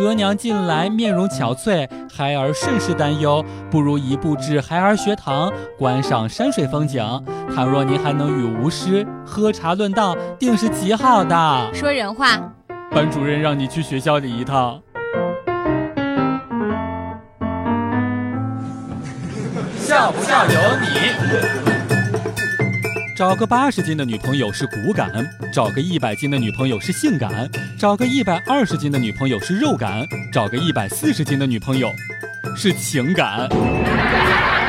额娘近来面容憔悴，孩儿甚是担忧。不如移步至孩儿学堂，观赏山水风景。倘若您还能与吾师喝茶论道，定是极好的。说人话。班主任让你去学校里一趟。笑不笑由你。找个八十斤的女朋友是骨感，找个一百斤的女朋友是性感，找个一百二十斤的女朋友是肉感，找个一百四十斤的女朋友是情感。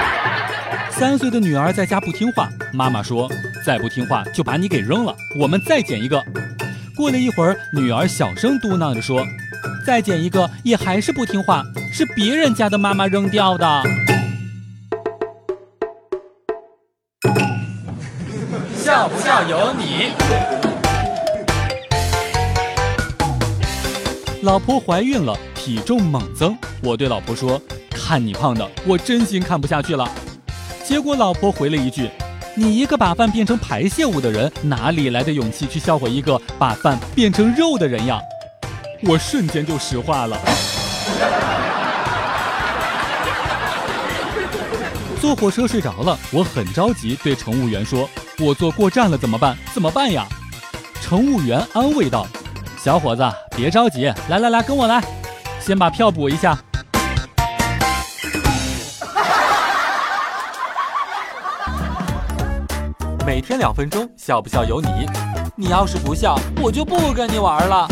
三岁的女儿在家不听话，妈妈说：“再不听话就把你给扔了，我们再捡一个。”过了一会儿，女儿小声嘟囔着说：“再捡一个也还是不听话，是别人家的妈妈扔掉的。”笑不笑由你。老婆怀孕了，体重猛增。我对老婆说：“看你胖的，我真心看不下去了。”结果老婆回了一句：“你一个把饭变成排泄物的人，哪里来的勇气去笑话一个把饭变成肉的人呀？”我瞬间就石化了。坐火车睡着了，我很着急，对乘务员说。我坐过站了怎么办？怎么办呀？乘务员安慰道：“小伙子，别着急，来来来，跟我来，先把票补一下。”每天两分钟，笑不笑由你。你要是不笑，我就不跟你玩了。